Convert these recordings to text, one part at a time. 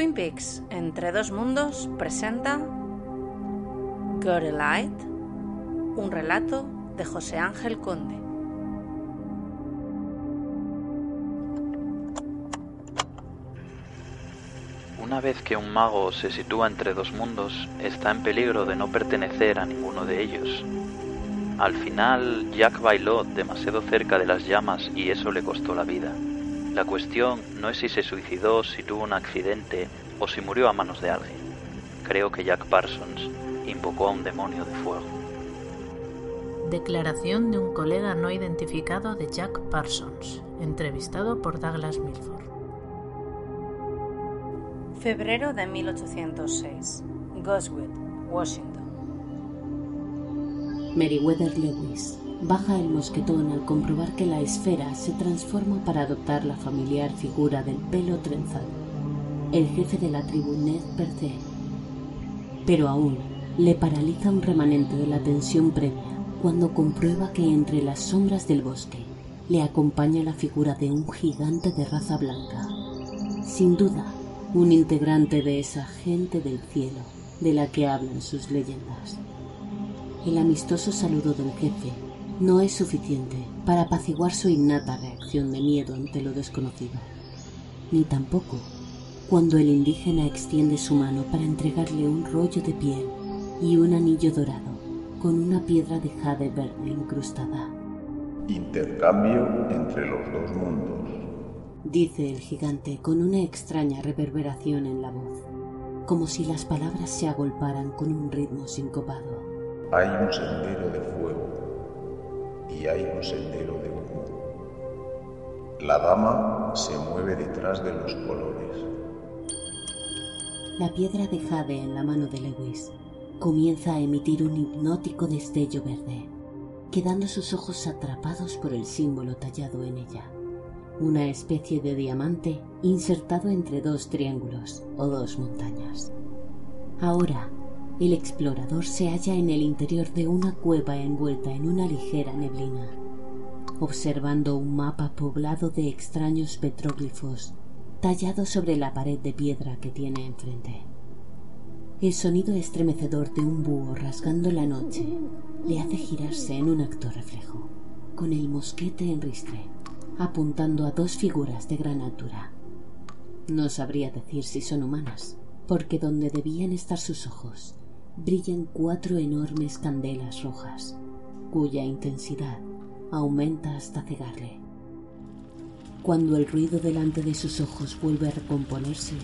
Twin Peaks Entre dos mundos presenta a Light, un relato de José Ángel Conde. Una vez que un mago se sitúa entre dos mundos, está en peligro de no pertenecer a ninguno de ellos. Al final, Jack bailó demasiado cerca de las llamas y eso le costó la vida. La cuestión no es si se suicidó, si tuvo un accidente o si murió a manos de alguien. Creo que Jack Parsons invocó a un demonio de fuego. Declaración de un colega no identificado de Jack Parsons, entrevistado por Douglas Milford. Febrero de 1806. Goswood, Washington. Meriwether Lewis baja el mosquetón al comprobar que la esfera se transforma para adoptar la familiar figura del pelo trenzado, el jefe de la tribu Ned. Pero aún le paraliza un remanente de la tensión previa cuando comprueba que entre las sombras del bosque le acompaña la figura de un gigante de raza blanca. Sin duda, un integrante de esa gente del cielo de la que hablan sus leyendas. El amistoso saludo del jefe no es suficiente para apaciguar su innata reacción de miedo ante lo desconocido, ni tampoco cuando el indígena extiende su mano para entregarle un rollo de piel y un anillo dorado con una piedra de jade verde incrustada. Intercambio entre los dos mundos, dice el gigante con una extraña reverberación en la voz, como si las palabras se agolparan con un ritmo sincopado. Hay un sendero de fuego y hay un sendero de humo. La dama se mueve detrás de los colores. La piedra de jade en la mano de Lewis comienza a emitir un hipnótico destello verde, quedando sus ojos atrapados por el símbolo tallado en ella, una especie de diamante insertado entre dos triángulos o dos montañas. Ahora, el explorador se halla en el interior de una cueva envuelta en una ligera neblina, observando un mapa poblado de extraños petróglifos tallados sobre la pared de piedra que tiene enfrente. El sonido estremecedor de un búho rasgando la noche le hace girarse en un acto reflejo, con el mosquete en ristre, apuntando a dos figuras de gran altura. No sabría decir si son humanas, porque donde debían estar sus ojos brillan cuatro enormes candelas rojas, cuya intensidad aumenta hasta cegarle. Cuando el ruido delante de sus ojos vuelve a recomponerse,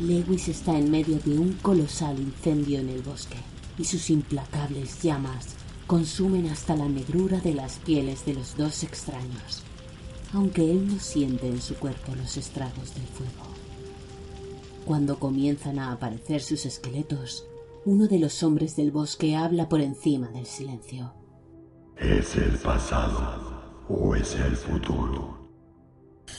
Lewis está en medio de un colosal incendio en el bosque y sus implacables llamas consumen hasta la negrura de las pieles de los dos extraños, aunque él no siente en su cuerpo los estragos del fuego. Cuando comienzan a aparecer sus esqueletos, uno de los hombres del bosque habla por encima del silencio. ¿Es el pasado o es el futuro?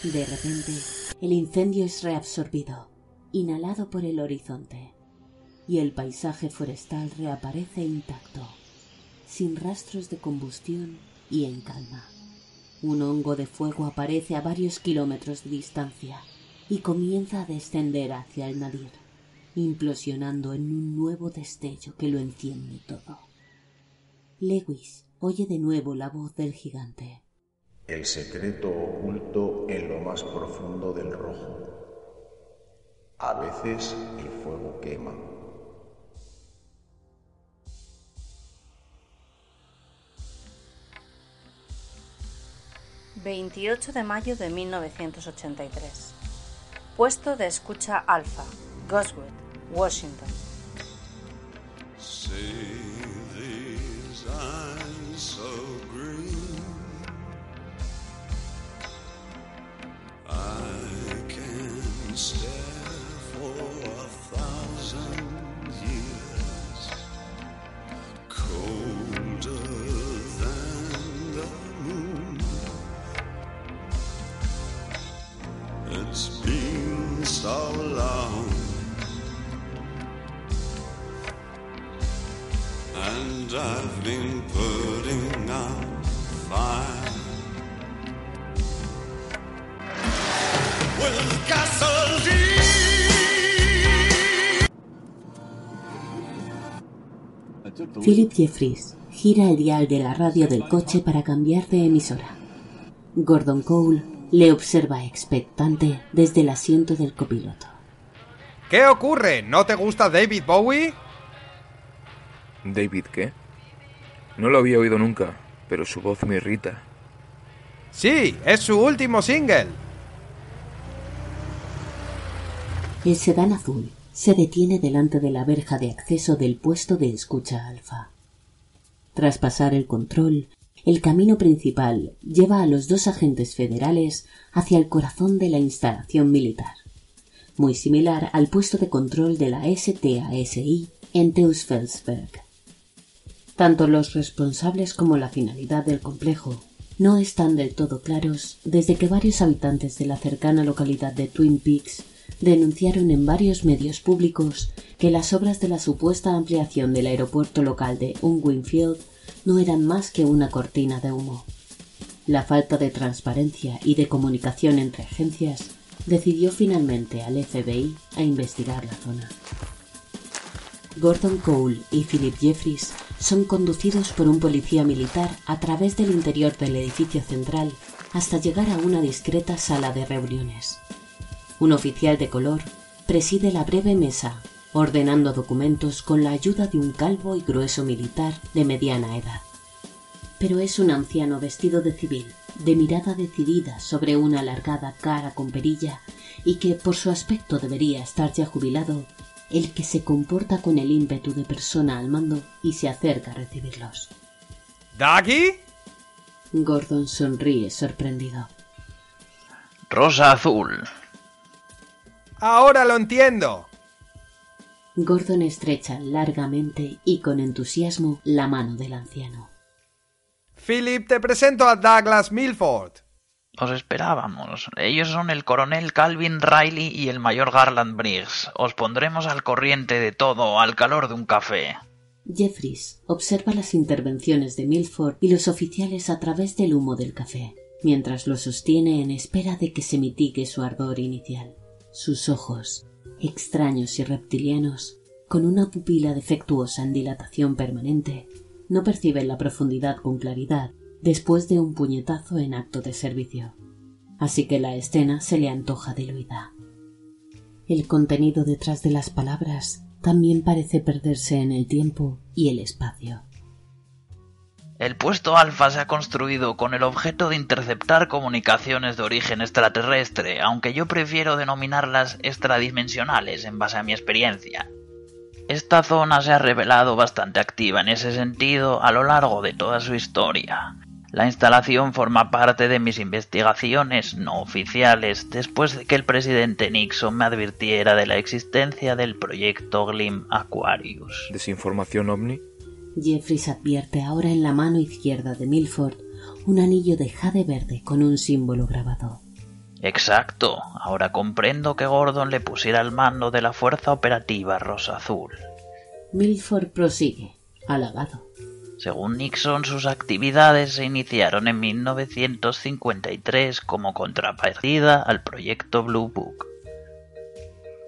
De repente, el incendio es reabsorbido, inhalado por el horizonte, y el paisaje forestal reaparece intacto, sin rastros de combustión y en calma. Un hongo de fuego aparece a varios kilómetros de distancia y comienza a descender hacia el nadir implosionando en un nuevo destello que lo enciende todo. Lewis oye de nuevo la voz del gigante. El secreto oculto en lo más profundo del rojo. A veces el fuego quema. ...28 de mayo de 1983... ...puesto de escucha alfa... ...Goswood, Washington. See these eyes so green. I can stare for a thousand years. Colder than the moon. It's been so long. I've been putting Philip Jeffries gira el dial de la radio del coche para cambiar de emisora. Gordon Cole le observa expectante desde el asiento del copiloto. ¿Qué ocurre? ¿No te gusta David Bowie? ¿David qué? No lo había oído nunca, pero su voz me irrita. Sí, es su último single. El sedán azul se detiene delante de la verja de acceso del puesto de escucha alfa. Tras pasar el control, el camino principal lleva a los dos agentes federales hacia el corazón de la instalación militar, muy similar al puesto de control de la STASI en Teusfelsberg. Tanto los responsables como la finalidad del complejo no están del todo claros desde que varios habitantes de la cercana localidad de Twin Peaks denunciaron en varios medios públicos que las obras de la supuesta ampliación del aeropuerto local de Unwinfield no eran más que una cortina de humo. La falta de transparencia y de comunicación entre agencias decidió finalmente al FBI a investigar la zona. Gordon Cole y Philip Jeffries son conducidos por un policía militar a través del interior del edificio central hasta llegar a una discreta sala de reuniones. Un oficial de color preside la breve mesa, ordenando documentos con la ayuda de un calvo y grueso militar de mediana edad. Pero es un anciano vestido de civil, de mirada decidida sobre una alargada cara con perilla y que por su aspecto debería estar ya jubilado, el que se comporta con el ímpetu de persona al mando y se acerca a recibirlos. ¿Daggy? Gordon sonríe sorprendido. Rosa azul. Ahora lo entiendo. Gordon estrecha largamente y con entusiasmo la mano del anciano. Philip, te presento a Douglas Milford. Os esperábamos. Ellos son el coronel Calvin Riley y el mayor Garland Briggs. Os pondremos al corriente de todo al calor de un café. Jeffries observa las intervenciones de Milford y los oficiales a través del humo del café, mientras lo sostiene en espera de que se mitigue su ardor inicial. Sus ojos, extraños y reptilianos, con una pupila defectuosa en dilatación permanente, no perciben la profundidad con claridad después de un puñetazo en acto de servicio. Así que la escena se le antoja diluida. El contenido detrás de las palabras también parece perderse en el tiempo y el espacio. El puesto alfa se ha construido con el objeto de interceptar comunicaciones de origen extraterrestre, aunque yo prefiero denominarlas extradimensionales en base a mi experiencia. Esta zona se ha revelado bastante activa en ese sentido a lo largo de toda su historia. La instalación forma parte de mis investigaciones no oficiales después de que el presidente Nixon me advirtiera de la existencia del proyecto Glim Aquarius. ¿Desinformación ovni? Jeffries advierte ahora en la mano izquierda de Milford un anillo de jade verde con un símbolo grabado. Exacto. Ahora comprendo que Gordon le pusiera al mando de la Fuerza Operativa Rosa Azul. Milford prosigue, halagado. Según Nixon, sus actividades se iniciaron en 1953 como contrapartida al proyecto Blue Book.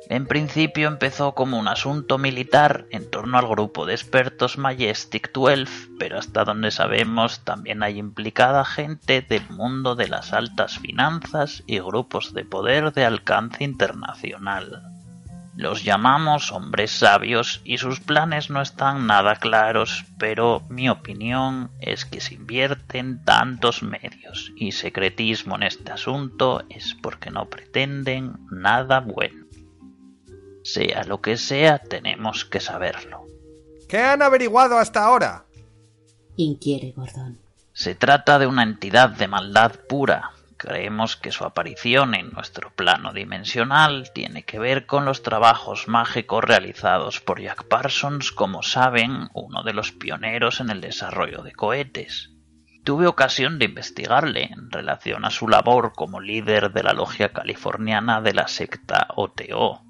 En principio empezó como un asunto militar en torno al grupo de expertos Majestic 12, pero hasta donde sabemos también hay implicada gente del mundo de las altas finanzas y grupos de poder de alcance internacional. Los llamamos hombres sabios y sus planes no están nada claros, pero mi opinión es que si invierten tantos medios y secretismo en este asunto es porque no pretenden nada bueno. Sea lo que sea, tenemos que saberlo. ¿Qué han averiguado hasta ahora? Inquiere Gordon. Se trata de una entidad de maldad pura. Creemos que su aparición en nuestro plano dimensional tiene que ver con los trabajos mágicos realizados por Jack Parsons, como saben, uno de los pioneros en el desarrollo de cohetes. Tuve ocasión de investigarle en relación a su labor como líder de la logia californiana de la secta OTO,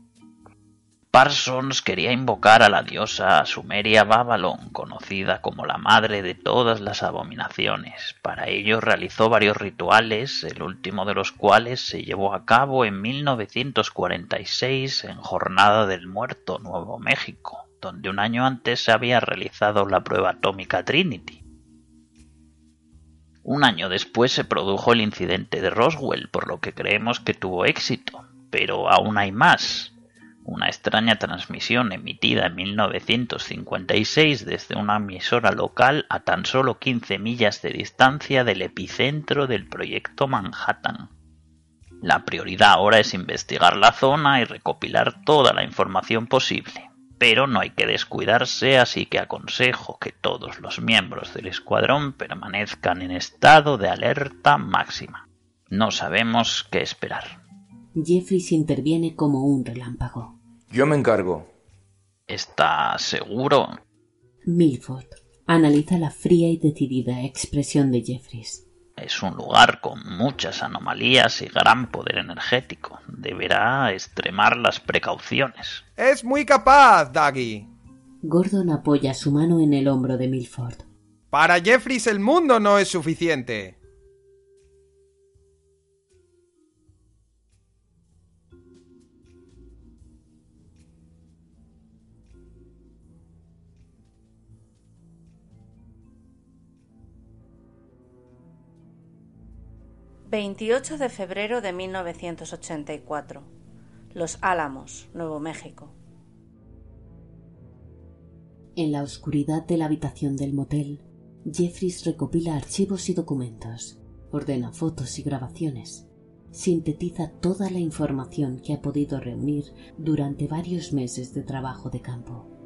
Parsons quería invocar a la diosa sumeria Babylon, conocida como la madre de todas las abominaciones. Para ello realizó varios rituales, el último de los cuales se llevó a cabo en 1946 en Jornada del Muerto, Nuevo México. donde un año antes se había realizado la prueba atómica Trinity. Un año después se produjo el incidente de Roswell, por lo que creemos que tuvo éxito, pero aún hay más. Una extraña transmisión emitida en 1956 desde una emisora local a tan solo 15 millas de distancia del epicentro del proyecto Manhattan. La prioridad ahora es investigar la zona y recopilar toda la información posible, pero no hay que descuidarse, así que aconsejo que todos los miembros del escuadrón permanezcan en estado de alerta máxima. No sabemos qué esperar. Jeffries interviene como un relámpago. Yo me encargo. ¿Está seguro? Milford analiza la fría y decidida expresión de Jeffries. Es un lugar con muchas anomalías y gran poder energético. Deberá extremar las precauciones. Es muy capaz, Daggy. Gordon apoya su mano en el hombro de Milford. Para Jeffries el mundo no es suficiente. ...28 de febrero de 1984... ...Los Álamos, Nuevo México... En la oscuridad de la habitación del motel, Jeffries recopila archivos y documentos, ordena fotos y grabaciones, sintetiza toda la información que ha podido reunir durante varios meses de trabajo de campo.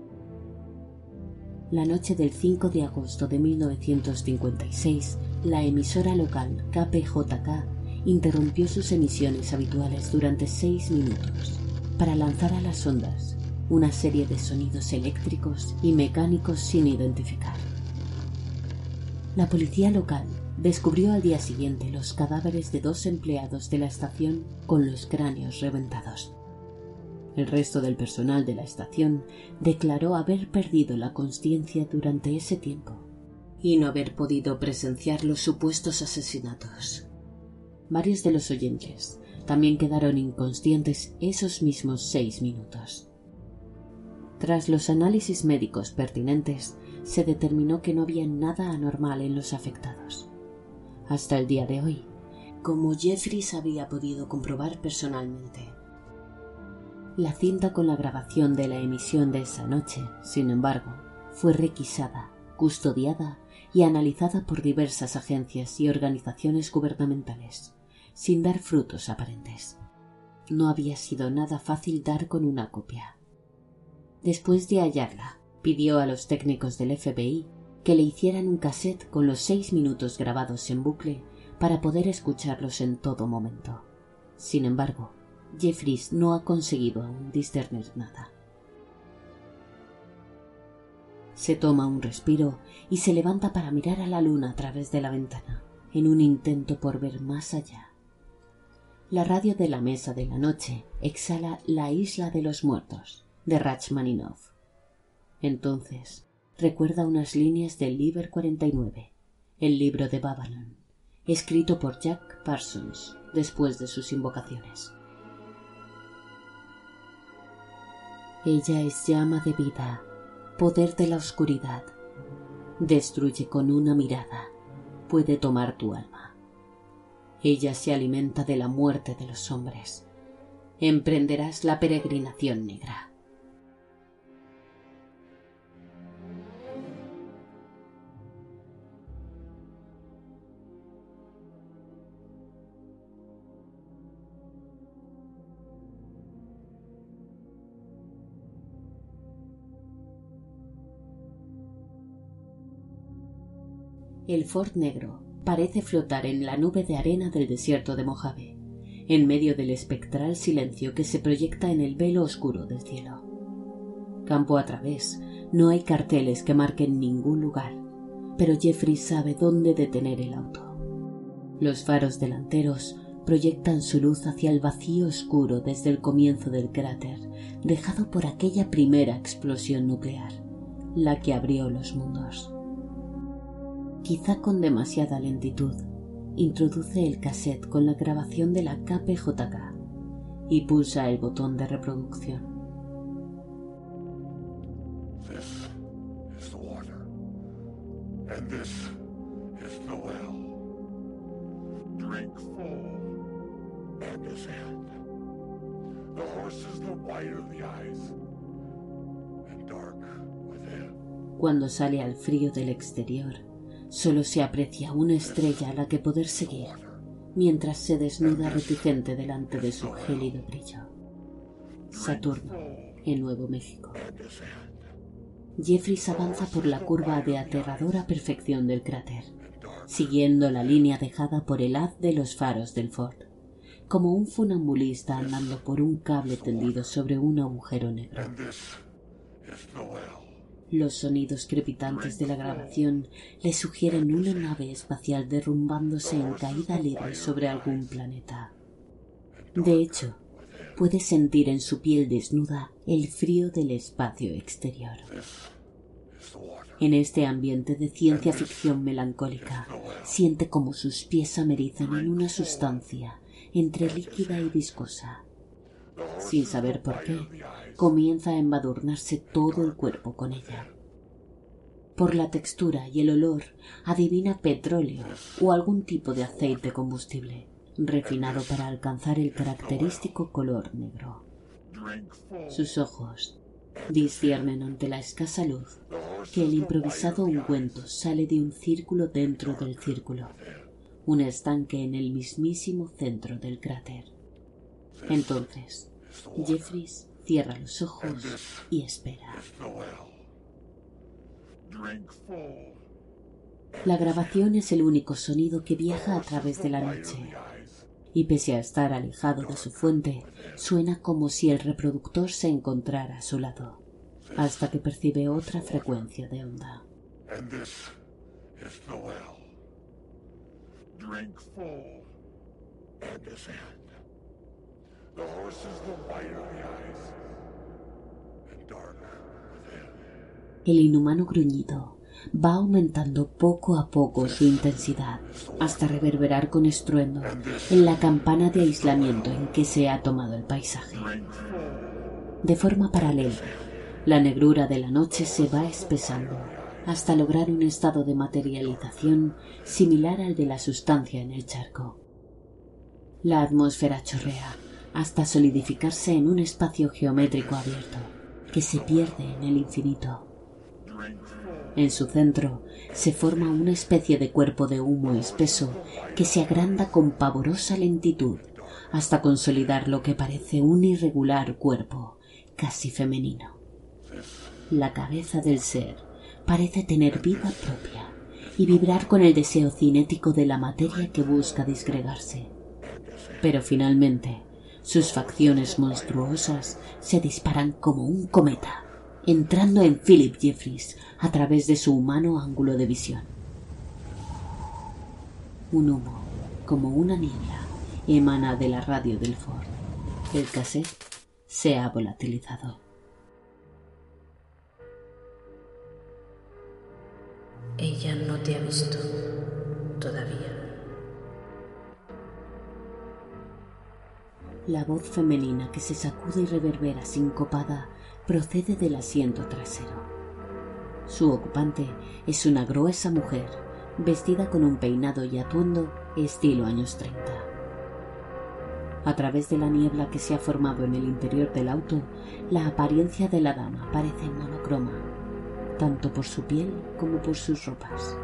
La noche del 5 de agosto de 1956, la emisora local KPJK interrumpió sus emisiones habituales durante seis minutos para lanzar a las ondas una serie de sonidos eléctricos y mecánicos sin identificar. La policía local descubrió al día siguiente los cadáveres de dos empleados de la estación con los cráneos reventados. El resto del personal de la estación declaró haber perdido la conciencia durante ese tiempo y no haber podido presenciar los supuestos asesinatos. Varios de los oyentes también quedaron inconscientes esos mismos seis minutos. Tras los análisis médicos pertinentes, se determinó que no había nada anormal en los afectados. Hasta el día de hoy, como Jeffries había podido comprobar personalmente. La cinta con la grabación de la emisión de esa noche, sin embargo, fue requisada, custodiada y analizada por diversas agencias y organizaciones gubernamentales, sin dar frutos aparentes. No había sido nada fácil dar con una copia. Después de hallarla, pidió a los técnicos del FBI que le hicieran un cassette con los seis minutos grabados en bucle para poder escucharlos en todo momento. Sin embargo, Jeffries no ha conseguido aún discernir nada. Se toma un respiro y se levanta para mirar a la luna a través de la ventana, en un intento por ver más allá. La radio de la mesa de la noche exhala La isla de los muertos, de Rachmaninoff. Entonces recuerda unas líneas del Liber 49, el libro de Babylon, escrito por Jack Parsons después de sus invocaciones. Ella es llama de vida, poder de la oscuridad. Destruye con una mirada, puede tomar tu alma. Ella se alimenta de la muerte de los hombres. Emprenderás la peregrinación negra. El Fort Negro parece flotar en la nube de arena del desierto de Mojave, en medio del espectral silencio que se proyecta en el velo oscuro del cielo. Campo a través, no hay carteles que marquen ningún lugar, pero Jeffrey sabe dónde detener el auto. Los faros delanteros proyectan su luz hacia el vacío oscuro desde el comienzo del cráter, dejado por aquella primera explosión nuclear, la que abrió los mundos quizá con demasiada lentitud, introduce el cassette con la grabación de la KPJK y pulsa el botón de reproducción. Cuando sale al frío del exterior, solo se aprecia una estrella a la que poder seguir, mientras se desnuda reticente delante de su gélido brillo. Saturno, en Nuevo México. Jeffries avanza por la curva de aterradora perfección del cráter, siguiendo la línea dejada por el haz de los faros del Ford, como un funambulista andando por un cable tendido sobre un agujero negro. Los sonidos crepitantes de la grabación le sugieren una nave espacial derrumbándose en caída libre sobre algún planeta. De hecho, puede sentir en su piel desnuda el frío del espacio exterior. En este ambiente de ciencia ficción melancólica, siente como sus pies amerizan en una sustancia entre líquida y viscosa. Sin saber por qué, comienza a embadurnarse todo el cuerpo con ella. Por la textura y el olor, adivina petróleo o algún tipo de aceite combustible, refinado para alcanzar el característico color negro. Sus ojos disciernen ante la escasa luz que el improvisado ungüento sale de un círculo dentro del círculo, un estanque en el mismísimo centro del cráter. Entonces, Jeffries cierra los ojos y espera. La grabación es el único sonido que viaja a través de la noche, y pese a estar alejado de su fuente, suena como si el reproductor se encontrara a su lado, hasta que percibe otra frecuencia de onda. Drink full. El inhumano gruñido va aumentando poco a poco su intensidad hasta reverberar con estruendo en la campana de aislamiento en que se ha tomado el paisaje. De forma paralela, la negrura de la noche se va espesando hasta lograr un estado de materialización similar al de la sustancia en el charco. La atmósfera chorrea hasta solidificarse en un espacio geométrico abierto que se pierde en el infinito. En su centro se forma una especie de cuerpo de humo espeso que se agranda con pavorosa lentitud hasta consolidar lo que parece un irregular cuerpo, casi femenino. La cabeza del ser parece tener vida propia y vibrar con el deseo cinético de la materia que busca disgregarse. Pero finalmente, sus facciones monstruosas se disparan como un cometa, entrando en Philip Jeffries a través de su humano ángulo de visión. Un humo, como una niebla, emana de la radio del Ford. El cassette se ha volatilizado. Ella no te ha visto todavía. La voz femenina que se sacude y reverbera sincopada procede del asiento trasero. Su ocupante es una gruesa mujer, vestida con un peinado y atuendo estilo años 30. A través de la niebla que se ha formado en el interior del auto, la apariencia de la dama parece monocroma, tanto por su piel como por sus ropas.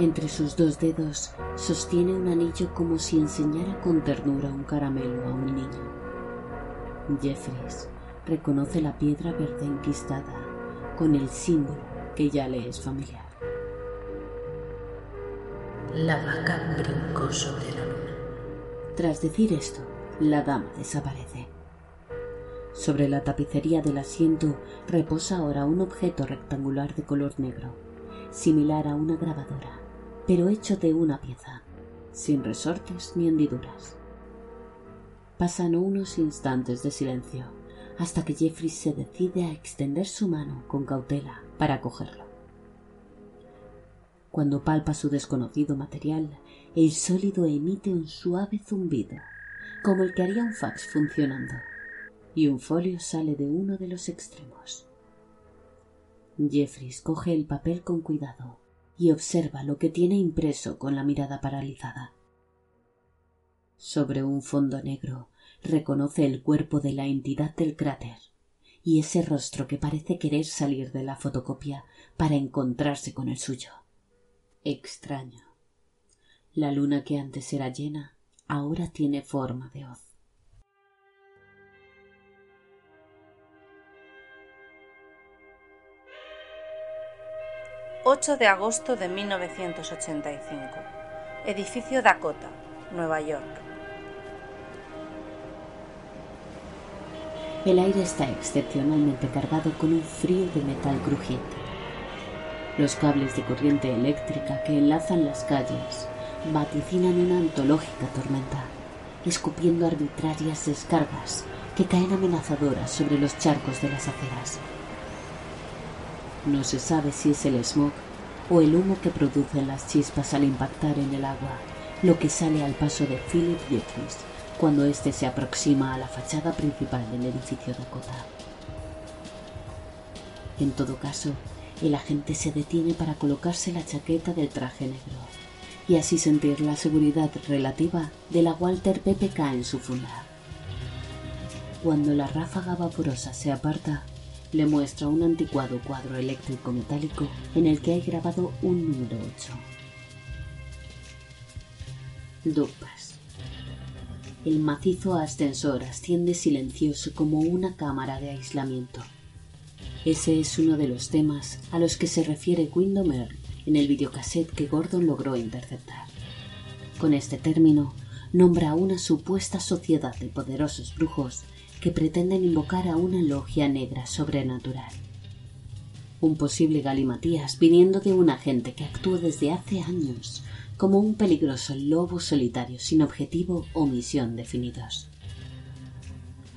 Entre sus dos dedos sostiene un anillo como si enseñara con ternura un caramelo a un niño. Jeffries reconoce la piedra verde enquistada con el símbolo que ya le es familiar. La vaca brincó sobre la luna. Tras decir esto, la dama desaparece. Sobre la tapicería del asiento reposa ahora un objeto rectangular de color negro, similar a una grabadora, pero hecho de una pieza, sin resortes ni hendiduras. Pasan unos instantes de silencio hasta que Jeffrey se decide a extender su mano con cautela para cogerlo. Cuando palpa su desconocido material, el sólido emite un suave zumbido, como el que haría un fax funcionando, y un folio sale de uno de los extremos. Jeffries coge el papel con cuidado y observa lo que tiene impreso con la mirada paralizada. Sobre un fondo negro reconoce el cuerpo de la entidad del cráter y ese rostro que parece querer salir de la fotocopia para encontrarse con el suyo. Extraño. La luna que antes era llena ahora tiene forma de hoz. 8 de agosto de 1985. Edificio Dakota, Nueva York. El aire está excepcionalmente cargado con un frío de metal crujiente. Los cables de corriente eléctrica que enlazan las calles vaticinan una antológica tormenta, escupiendo arbitrarias descargas que caen amenazadoras sobre los charcos de las aceras. No se sabe si es el smog o el humo que producen las chispas al impactar en el agua, lo que sale al paso de Philip Jeffries cuando éste se aproxima a la fachada principal del edificio Dakota. En todo caso, el agente se detiene para colocarse la chaqueta del traje negro y así sentir la seguridad relativa de la Walter PPK en su funda. Cuando la ráfaga vaporosa se aparta, le muestra un anticuado cuadro eléctrico metálico en el que hay grabado un número 8. Dupas. El macizo ascensor asciende silencioso como una cámara de aislamiento. Ese es uno de los temas a los que se refiere Windomer en el videocassette que Gordon logró interceptar. Con este término, nombra a una supuesta sociedad de poderosos brujos que pretenden invocar a una logia negra sobrenatural. Un posible galimatías viniendo de un agente que actúa desde hace años como un peligroso lobo solitario sin objetivo o misión definidos.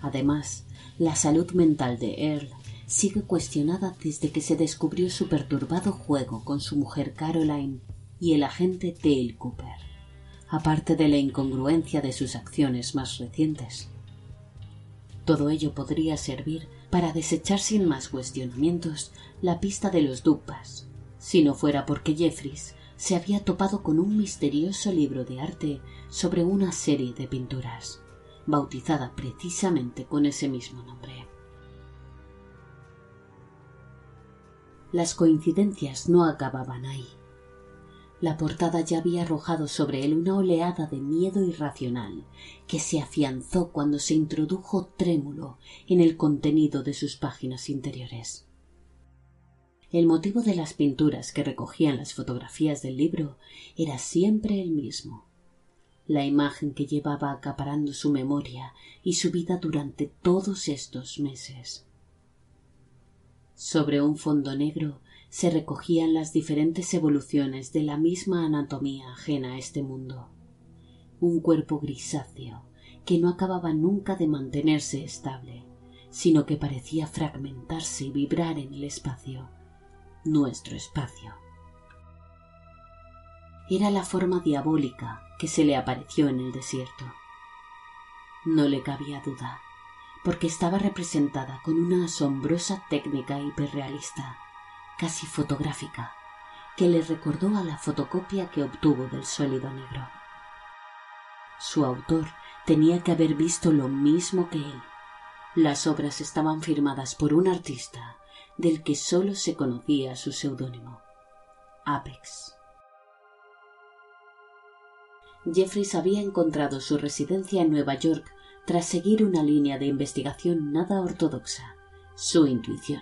Además, la salud mental de Earl sigue cuestionada desde que se descubrió su perturbado juego con su mujer Caroline y el agente Dale Cooper, aparte de la incongruencia de sus acciones más recientes. Todo ello podría servir para desechar sin más cuestionamientos la pista de los Dupas, si no fuera porque Jeffries se había topado con un misterioso libro de arte sobre una serie de pinturas, bautizada precisamente con ese mismo nombre. Las coincidencias no acababan ahí. La portada ya había arrojado sobre él una oleada de miedo irracional que se afianzó cuando se introdujo trémulo en el contenido de sus páginas interiores. El motivo de las pinturas que recogían las fotografías del libro era siempre el mismo la imagen que llevaba acaparando su memoria y su vida durante todos estos meses. Sobre un fondo negro se recogían las diferentes evoluciones de la misma anatomía ajena a este mundo. Un cuerpo grisáceo que no acababa nunca de mantenerse estable, sino que parecía fragmentarse y vibrar en el espacio, nuestro espacio. Era la forma diabólica que se le apareció en el desierto. No le cabía duda, porque estaba representada con una asombrosa técnica hiperrealista casi fotográfica, que le recordó a la fotocopia que obtuvo del sólido negro. Su autor tenía que haber visto lo mismo que él. Las obras estaban firmadas por un artista del que sólo se conocía su seudónimo, Apex. Jeffries había encontrado su residencia en Nueva York tras seguir una línea de investigación nada ortodoxa, su intuición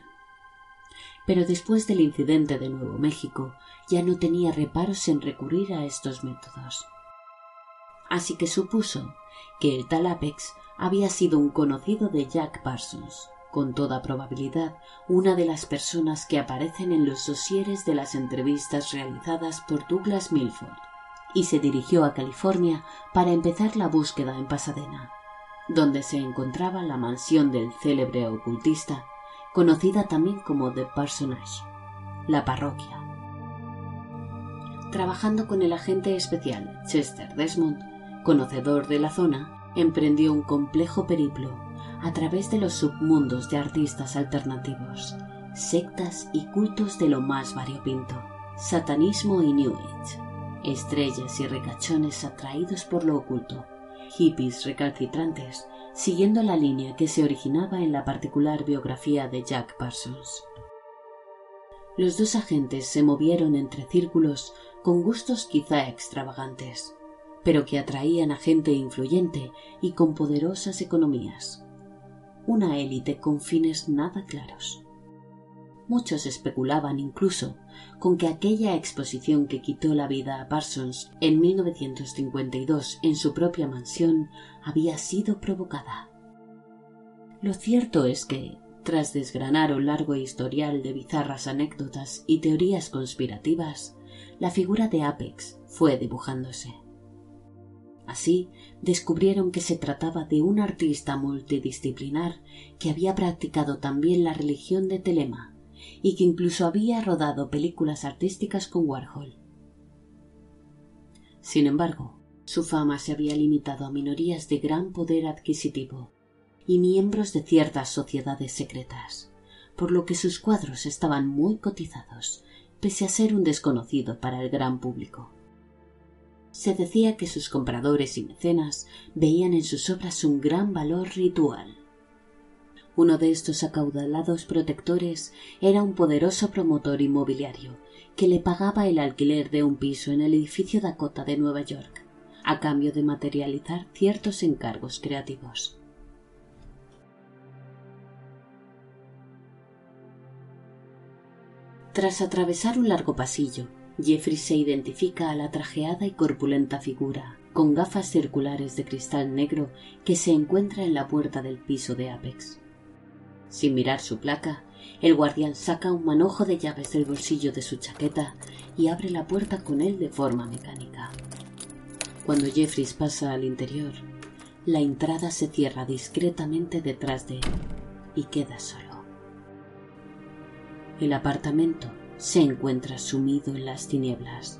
pero después del incidente de Nuevo México ya no tenía reparos en recurrir a estos métodos. Así que supuso que el tal Apex había sido un conocido de Jack Parsons, con toda probabilidad una de las personas que aparecen en los dosieres de las entrevistas realizadas por Douglas Milford, y se dirigió a California para empezar la búsqueda en Pasadena, donde se encontraba la mansión del célebre ocultista conocida también como The Parsonage, la parroquia. Trabajando con el agente especial Chester Desmond, conocedor de la zona, emprendió un complejo periplo a través de los submundos de artistas alternativos, sectas y cultos de lo más variopinto, satanismo y New Age, estrellas y recachones atraídos por lo oculto, hippies recalcitrantes, siguiendo la línea que se originaba en la particular biografía de Jack Parsons. Los dos agentes se movieron entre círculos con gustos quizá extravagantes, pero que atraían a gente influyente y con poderosas economías. Una élite con fines nada claros. Muchos especulaban incluso con que aquella exposición que quitó la vida a Parsons en 1952 en su propia mansión había sido provocada. Lo cierto es que, tras desgranar un largo historial de bizarras anécdotas y teorías conspirativas, la figura de Apex fue dibujándose. Así descubrieron que se trataba de un artista multidisciplinar que había practicado también la religión de Telema y que incluso había rodado películas artísticas con Warhol. Sin embargo, su fama se había limitado a minorías de gran poder adquisitivo y miembros de ciertas sociedades secretas, por lo que sus cuadros estaban muy cotizados, pese a ser un desconocido para el gran público. Se decía que sus compradores y mecenas veían en sus obras un gran valor ritual. Uno de estos acaudalados protectores era un poderoso promotor inmobiliario que le pagaba el alquiler de un piso en el edificio Dakota de Nueva York, a cambio de materializar ciertos encargos creativos. Tras atravesar un largo pasillo, Jeffrey se identifica a la trajeada y corpulenta figura, con gafas circulares de cristal negro, que se encuentra en la puerta del piso de Apex. Sin mirar su placa, el guardián saca un manojo de llaves del bolsillo de su chaqueta y abre la puerta con él de forma mecánica. Cuando Jeffries pasa al interior, la entrada se cierra discretamente detrás de él y queda solo. El apartamento se encuentra sumido en las tinieblas.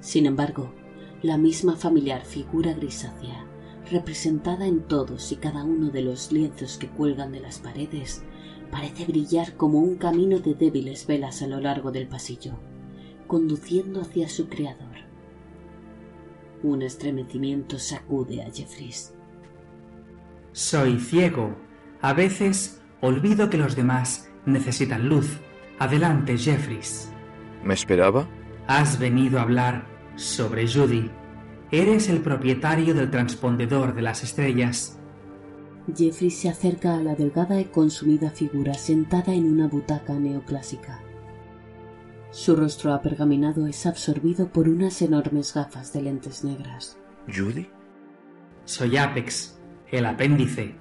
Sin embargo, la misma familiar figura grisácea, representada en todos y cada uno de los lienzos que cuelgan de las paredes, parece brillar como un camino de débiles velas a lo largo del pasillo, conduciendo hacia su creador. Un estremecimiento sacude a Jeffries. Soy ciego. A veces olvido que los demás necesitan luz. Adelante, Jeffries. ¿Me esperaba? Has venido a hablar sobre Judy. Eres el propietario del transpondedor de las estrellas. Jeffries se acerca a la delgada y consumida figura sentada en una butaca neoclásica. Su rostro apergaminado es absorbido por unas enormes gafas de lentes negras. ¿Judy? Soy Apex, el apéndice.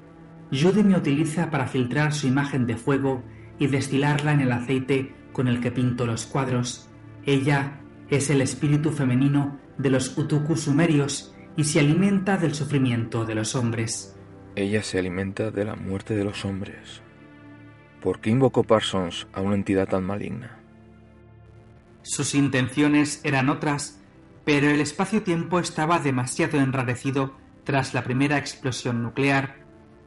Judy me utiliza para filtrar su imagen de fuego y destilarla en el aceite con el que pinto los cuadros. Ella es el espíritu femenino de los Utuku sumerios y se alimenta del sufrimiento de los hombres. Ella se alimenta de la muerte de los hombres. ¿Por qué invocó Parsons a una entidad tan maligna? Sus intenciones eran otras, pero el espacio-tiempo estaba demasiado enrarecido tras la primera explosión nuclear.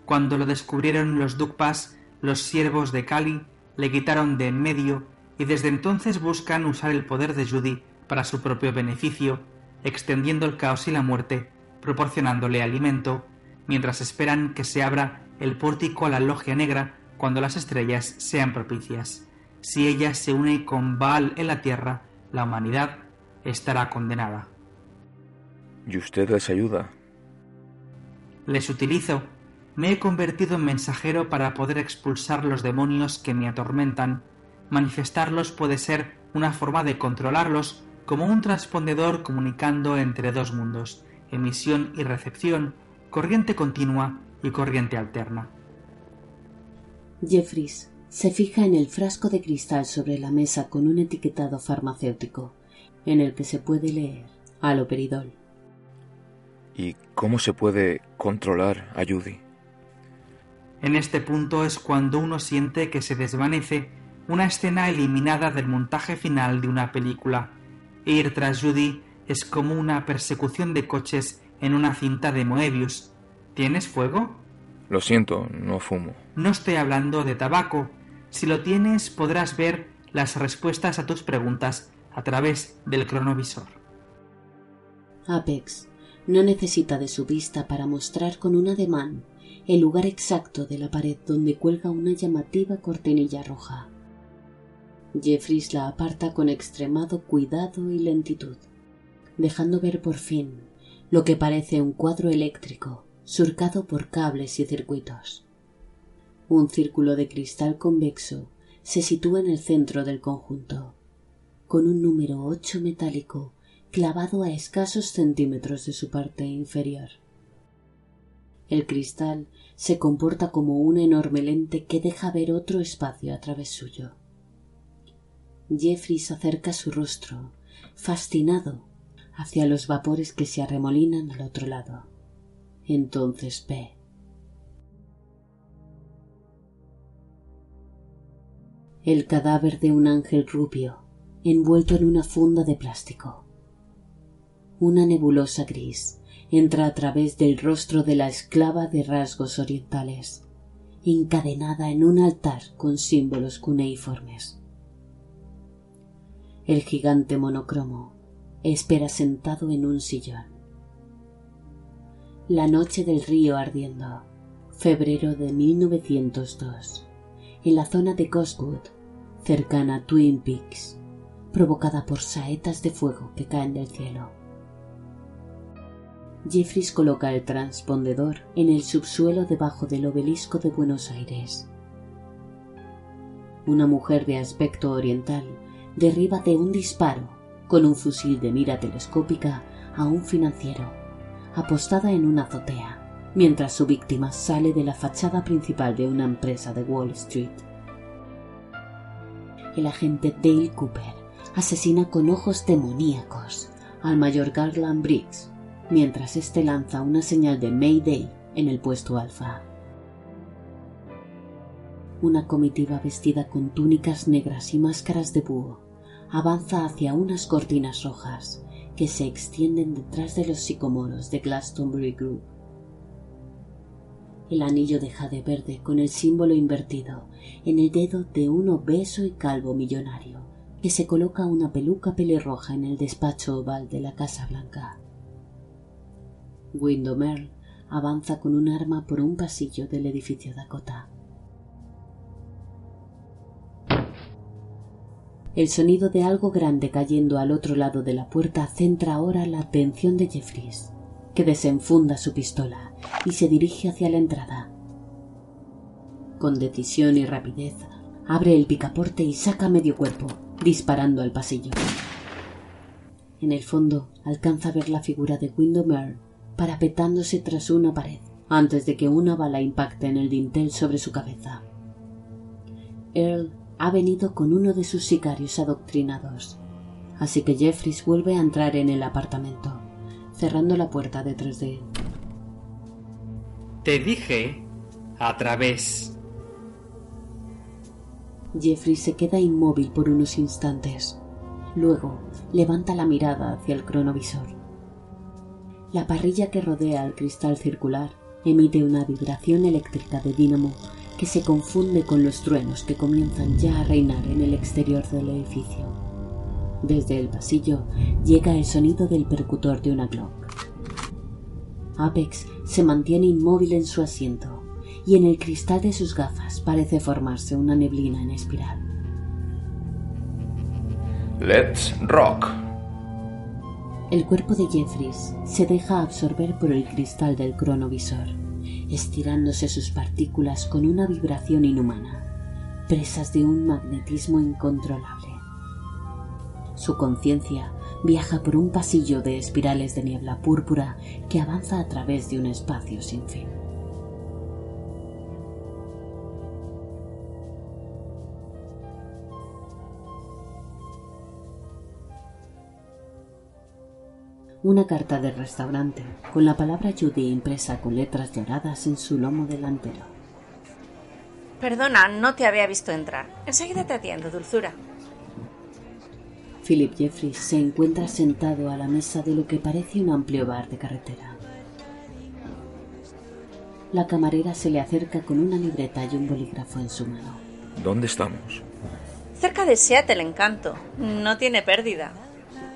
Cuando lo descubrieron los Dukpas, los siervos de Kali le quitaron de en medio y desde entonces buscan usar el poder de Judy para su propio beneficio, extendiendo el caos y la muerte, proporcionándole alimento, mientras esperan que se abra el pórtico a la logia negra cuando las estrellas sean propicias. Si ella se une con Baal en la tierra, la humanidad estará condenada. ¿Y usted les ayuda? Les utilizo. Me he convertido en mensajero para poder expulsar los demonios que me atormentan. Manifestarlos puede ser una forma de controlarlos como un transpondedor comunicando entre dos mundos, emisión y recepción, corriente continua y corriente alterna. Jeffries se fija en el frasco de cristal sobre la mesa con un etiquetado farmacéutico, en el que se puede leer aloperidol. ¿Y cómo se puede controlar a Judy? En este punto es cuando uno siente que se desvanece una escena eliminada del montaje final de una película. Ir tras Judy es como una persecución de coches en una cinta de Moebius. ¿Tienes fuego? Lo siento, no fumo. No estoy hablando de tabaco. Si lo tienes, podrás ver las respuestas a tus preguntas a través del cronovisor. Apex no necesita de su vista para mostrar con un ademán el lugar exacto de la pared donde cuelga una llamativa cortinilla roja. Jeffries la aparta con extremado cuidado y lentitud, dejando ver por fin lo que parece un cuadro eléctrico surcado por cables y circuitos. Un círculo de cristal convexo se sitúa en el centro del conjunto, con un número ocho metálico clavado a escasos centímetros de su parte inferior. El cristal se comporta como una enorme lente que deja ver otro espacio a través suyo. Jeffries acerca su rostro, fascinado, hacia los vapores que se arremolinan al otro lado. Entonces ve. El cadáver de un ángel rubio, envuelto en una funda de plástico. Una nebulosa gris entra a través del rostro de la esclava de rasgos orientales, encadenada en un altar con símbolos cuneiformes. El gigante monocromo espera sentado en un sillón. La noche del río ardiendo, febrero de 1902, en la zona de Coswood, cercana a Twin Peaks, provocada por saetas de fuego que caen del cielo. Jeffries coloca el transpondedor en el subsuelo debajo del obelisco de Buenos Aires. Una mujer de aspecto oriental derriba de un disparo, con un fusil de mira telescópica, a un financiero, apostada en una azotea, mientras su víctima sale de la fachada principal de una empresa de Wall Street. El agente Dale Cooper asesina con ojos demoníacos al mayor Garland Briggs, mientras éste lanza una señal de Mayday en el puesto alfa. Una comitiva vestida con túnicas negras y máscaras de búho avanza hacia unas cortinas rojas que se extienden detrás de los sicomoros de Glastonbury Group. El anillo de jade verde con el símbolo invertido en el dedo de un obeso y calvo millonario que se coloca una peluca pelirroja en el despacho oval de la Casa Blanca. Windomer avanza con un arma por un pasillo del edificio Dakota. El sonido de algo grande cayendo al otro lado de la puerta centra ahora la atención de Jeffries, que desenfunda su pistola y se dirige hacia la entrada. Con decisión y rapidez, abre el picaporte y saca medio cuerpo, disparando al pasillo. En el fondo alcanza a ver la figura de Windomer parapetándose tras una pared antes de que una bala impacte en el dintel sobre su cabeza. Earl ha venido con uno de sus sicarios adoctrinados, así que Jeffries vuelve a entrar en el apartamento, cerrando la puerta detrás de él. Te dije a través. Jeffries se queda inmóvil por unos instantes. Luego levanta la mirada hacia el cronovisor. La parrilla que rodea al cristal circular emite una vibración eléctrica de dínamo que se confunde con los truenos que comienzan ya a reinar en el exterior del edificio. Desde el pasillo llega el sonido del percutor de una Glock. Apex se mantiene inmóvil en su asiento y en el cristal de sus gafas parece formarse una neblina en espiral. Let's rock. El cuerpo de Jeffries se deja absorber por el cristal del cronovisor, estirándose sus partículas con una vibración inhumana, presas de un magnetismo incontrolable. Su conciencia viaja por un pasillo de espirales de niebla púrpura que avanza a través de un espacio sin fin. Una carta de restaurante con la palabra Judy impresa con letras doradas en su lomo delantero. Perdona, no te había visto entrar. Enseguida te atiendo, dulzura. Philip Jeffries se encuentra sentado a la mesa de lo que parece un amplio bar de carretera. La camarera se le acerca con una libreta y un bolígrafo en su mano. ¿Dónde estamos? Cerca de Seattle, encanto. No tiene pérdida.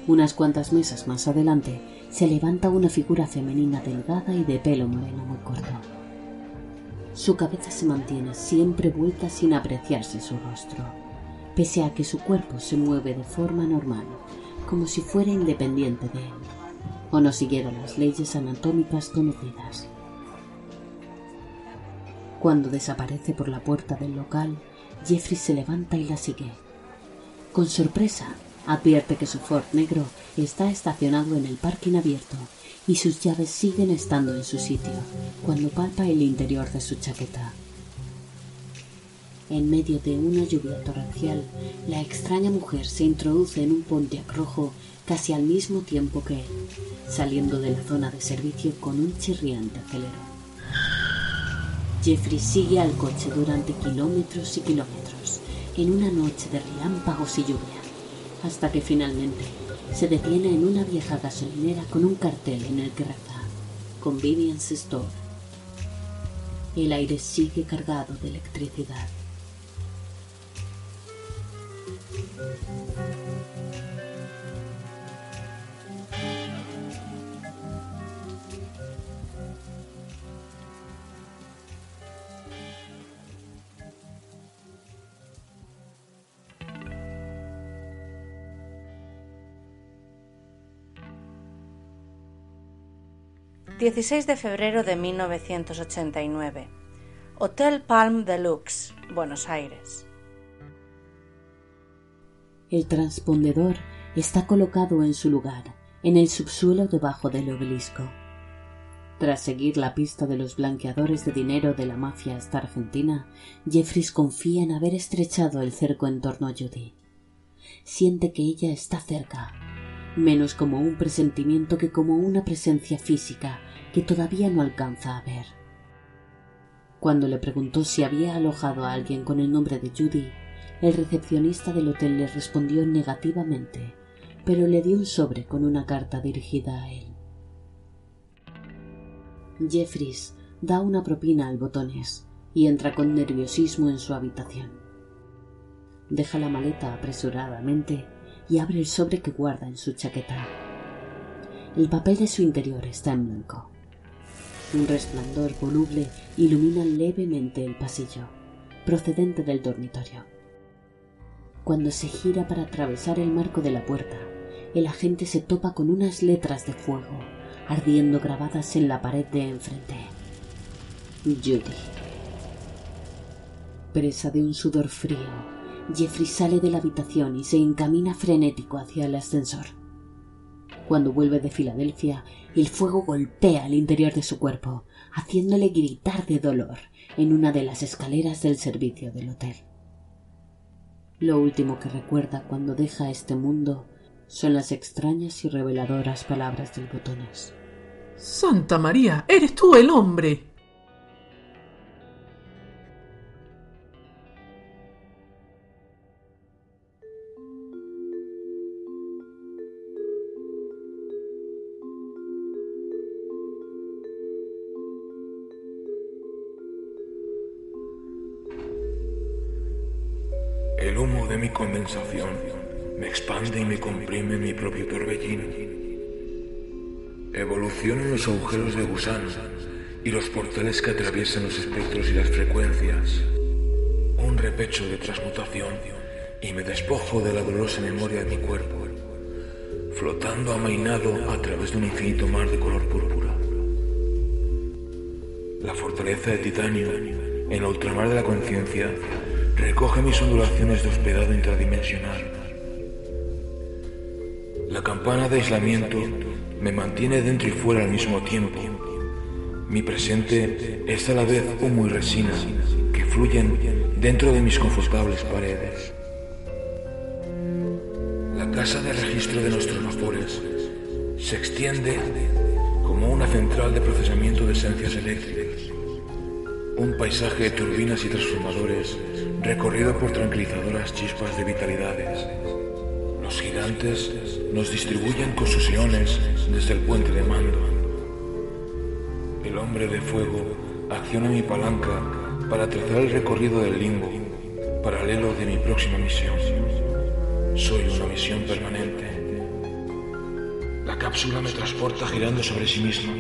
Unas cuantas mesas más adelante se levanta una figura femenina delgada y de pelo moreno muy corto. Su cabeza se mantiene siempre vuelta sin apreciarse su rostro, pese a que su cuerpo se mueve de forma normal, como si fuera independiente de él, o no siguiera las leyes anatómicas conocidas. Cuando desaparece por la puerta del local, Jeffrey se levanta y la sigue. Con sorpresa, advierte que su Ford negro está estacionado en el parking abierto y sus llaves siguen estando en su sitio cuando palpa el interior de su chaqueta. En medio de una lluvia torrencial, la extraña mujer se introduce en un Pontiac rojo casi al mismo tiempo que él, saliendo de la zona de servicio con un chirriante acelero. Jeffrey sigue al coche durante kilómetros y kilómetros, en una noche de relámpagos y lluvia, hasta que finalmente se detiene en una vieja gasolinera con un cartel en el que reza Convenience Store. El aire sigue cargado de electricidad. 16 de febrero de 1989. Hotel Palm Deluxe, Buenos Aires. El transpondedor está colocado en su lugar, en el subsuelo debajo del obelisco. Tras seguir la pista de los blanqueadores de dinero de la mafia hasta Argentina, Jeffries confía en haber estrechado el cerco en torno a Judy. Siente que ella está cerca, menos como un presentimiento que como una presencia física que todavía no alcanza a ver. Cuando le preguntó si había alojado a alguien con el nombre de Judy, el recepcionista del hotel le respondió negativamente, pero le dio un sobre con una carta dirigida a él. Jeffries da una propina al botones y entra con nerviosismo en su habitación. Deja la maleta apresuradamente y abre el sobre que guarda en su chaqueta. El papel de su interior está en blanco. Un resplandor voluble ilumina levemente el pasillo, procedente del dormitorio. Cuando se gira para atravesar el marco de la puerta, el agente se topa con unas letras de fuego ardiendo grabadas en la pared de enfrente. Judy. Presa de un sudor frío, Jeffrey sale de la habitación y se encamina frenético hacia el ascensor. Cuando vuelve de Filadelfia, el fuego golpea el interior de su cuerpo, haciéndole gritar de dolor en una de las escaleras del servicio del hotel. Lo último que recuerda cuando deja este mundo son las extrañas y reveladoras palabras del botones. Santa María, eres tú el hombre. Me expande y me comprime mi propio torbellino. Evolucionan los agujeros de gusano y los portales que atraviesan los espectros y las frecuencias. Un repecho de transmutación y me despojo de la dolorosa memoria de mi cuerpo, flotando amainado a través de un infinito mar de color púrpura. La fortaleza de titanio en el ultramar de la conciencia recoge mis ondulaciones de hospedado intradimensional. La campana de aislamiento me mantiene dentro y fuera al mismo tiempo. Mi presente es a la vez humo y resina que fluyen dentro de mis confortables paredes. La casa de registro de nuestros vapores se extiende como una central de procesamiento de esencias eléctricas. Un paisaje de turbinas y transformadores recorrido por tranquilizadoras chispas de vitalidades. Los gigantes nos distribuyen con sus iones desde el puente de mando. El hombre de fuego acciona mi palanca para trazar el recorrido del limbo, paralelo de mi próxima misión. Soy una misión permanente. La cápsula me transporta girando sobre sí misma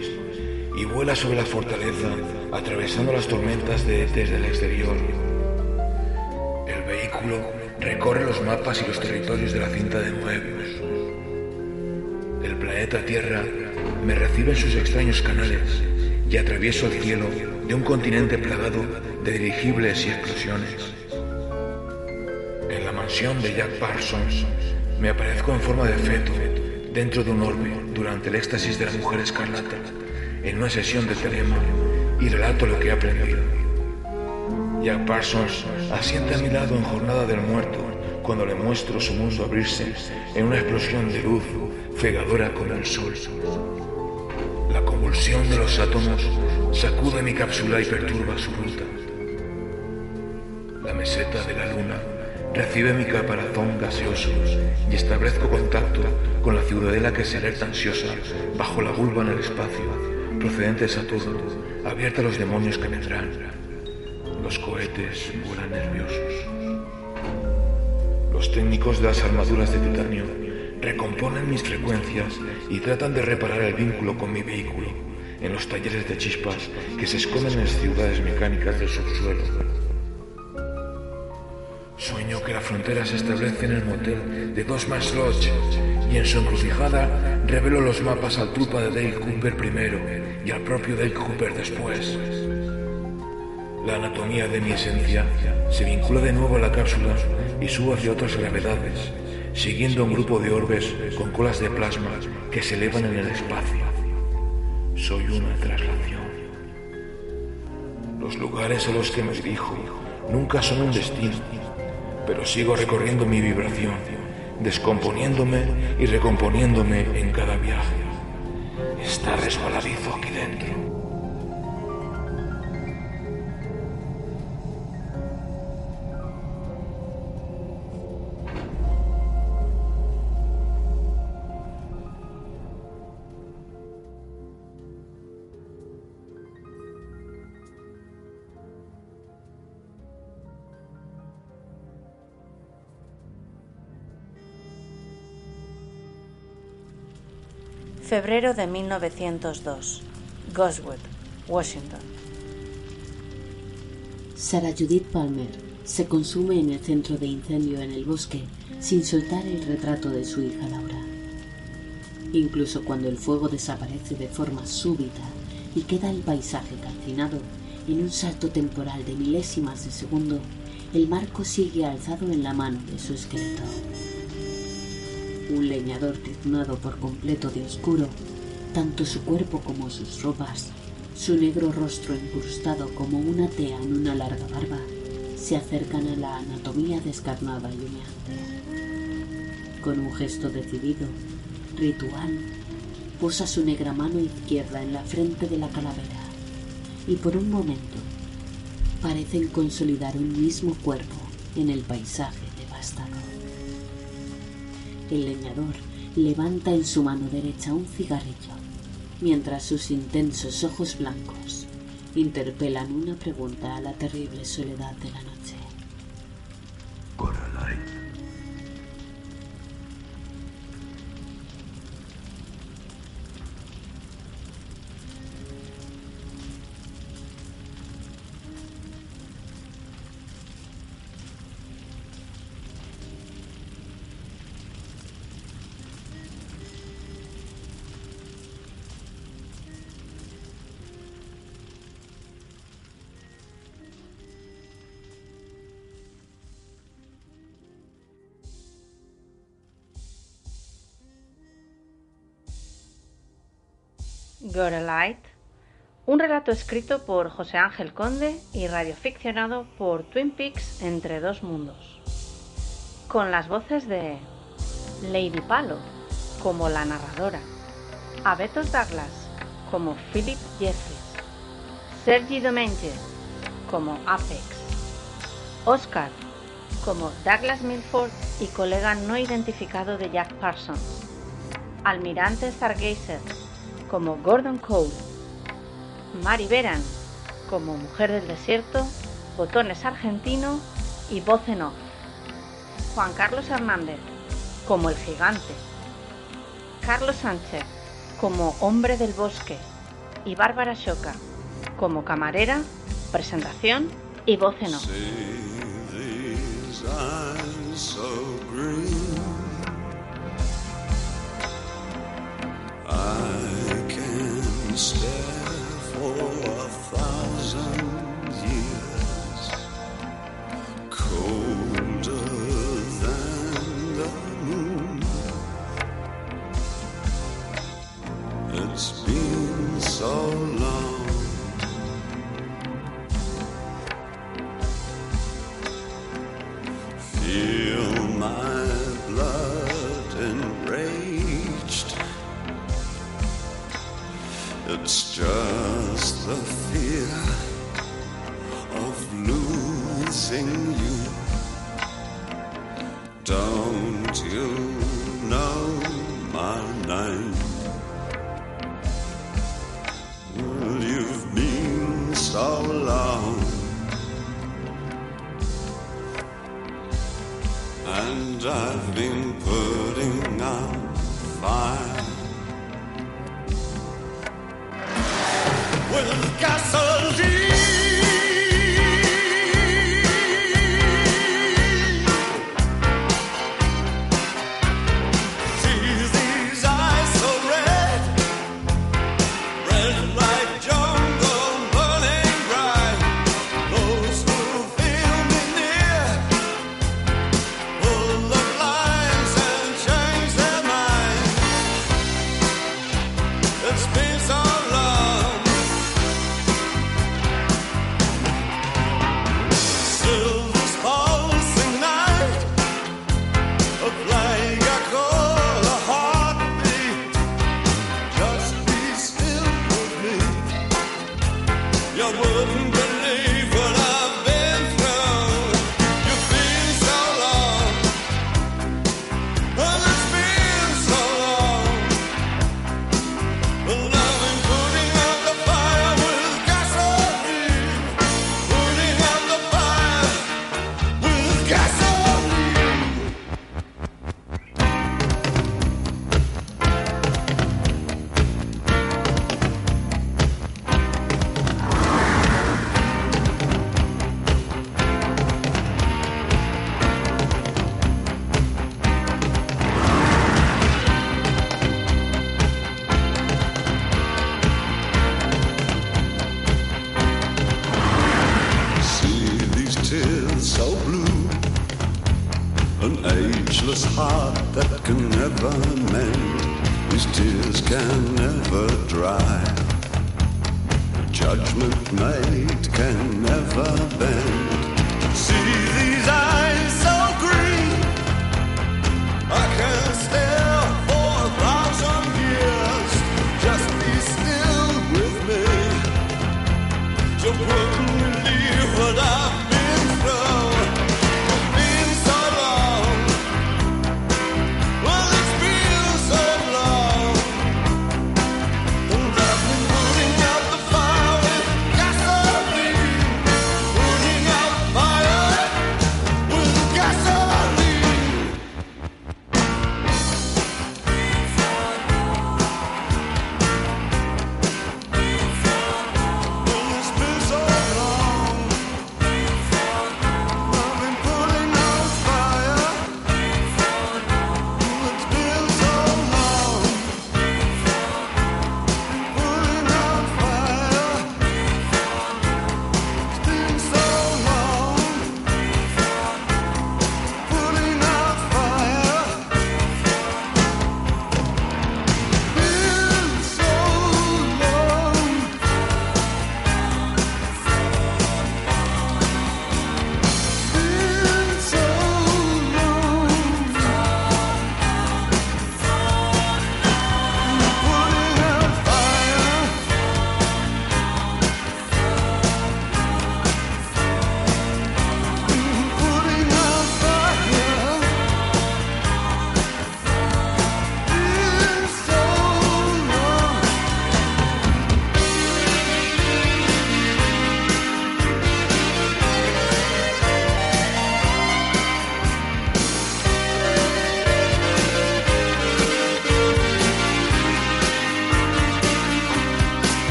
y vuela sobre la fortaleza, atravesando las tormentas de desde el exterior. Recorre los mapas y los territorios de la cinta de Moebius. El planeta Tierra me recibe en sus extraños canales y atravieso el cielo de un continente plagado de dirigibles y explosiones. En la mansión de Jack Parsons me aparezco en forma de feto dentro de un orbe durante el éxtasis de la mujer escarlata en una sesión de telema y relato lo que he aprendido. Jack Parsons asiente a mi lado en jornada del muerto cuando le muestro su mundo abrirse en una explosión de luz cegadora como el sol. La convulsión de los átomos sacude mi cápsula y perturba su ruta. La meseta de la luna recibe mi caparazón gaseoso y establezco contacto con la ciudadela que se alerta ansiosa bajo la vulva en el espacio, procedente de Saturno, abierta a los demonios que vendrán. Los cohetes vuelan nerviosos. Los técnicos de las armaduras de titanio recomponen mis frecuencias y tratan de reparar el vínculo con mi vehículo en los talleres de chispas que se esconden en las ciudades mecánicas del subsuelo. Sueño que la frontera se establece en el motel de Gosman's Lodge y en su encrucijada revelo los mapas al trupa de Dale Cooper primero y al propio Dale Cooper después. La anatomía de mi esencia se vincula de nuevo a la cápsula y subo hacia otras gravedades, siguiendo un grupo de orbes con colas de plasma que se elevan en el espacio. Soy una traslación. Los lugares a los que me dirijo nunca son un destino, pero sigo recorriendo mi vibración, descomponiéndome y recomponiéndome en cada viaje. Está resbaladizo aquí dentro. Febrero de 1902. Goswood, Washington. Sarah Judith Palmer se consume en el centro de incendio en el bosque sin soltar el retrato de su hija Laura. Incluso cuando el fuego desaparece de forma súbita y queda el paisaje calcinado en un salto temporal de milésimas de segundo, el marco sigue alzado en la mano de su esqueleto un leñador tiznado por completo de oscuro, tanto su cuerpo como sus ropas, su negro rostro incrustado como una tea en una larga barba, se acercan a la anatomía descarnada y humeante. Con un gesto decidido, ritual, posa su negra mano izquierda en la frente de la calavera y por un momento parecen consolidar un mismo cuerpo en el paisaje devastado. El leñador levanta en su mano derecha un cigarrillo, mientras sus intensos ojos blancos interpelan una pregunta a la terrible soledad de la noche. Light, un relato escrito por José Ángel Conde y radioficcionado por Twin Peaks entre dos mundos, con las voces de Lady Palo como la narradora, Abetos Douglas como Philip Jeffries, Sergi Domenge como Apex, Oscar como Douglas Milford y colega no identificado de Jack Parsons, Almirante Stargazer como Gordon Cole, Mary Beran como Mujer del Desierto, Botones Argentino y voz en. Juan Carlos Hernández como el gigante. Carlos Sánchez como hombre del bosque y Bárbara Shoca como camarera, presentación y voz en off. Stare that can never mend, these tears can never dry. Judgment made can never bend. See these eyes so green, I can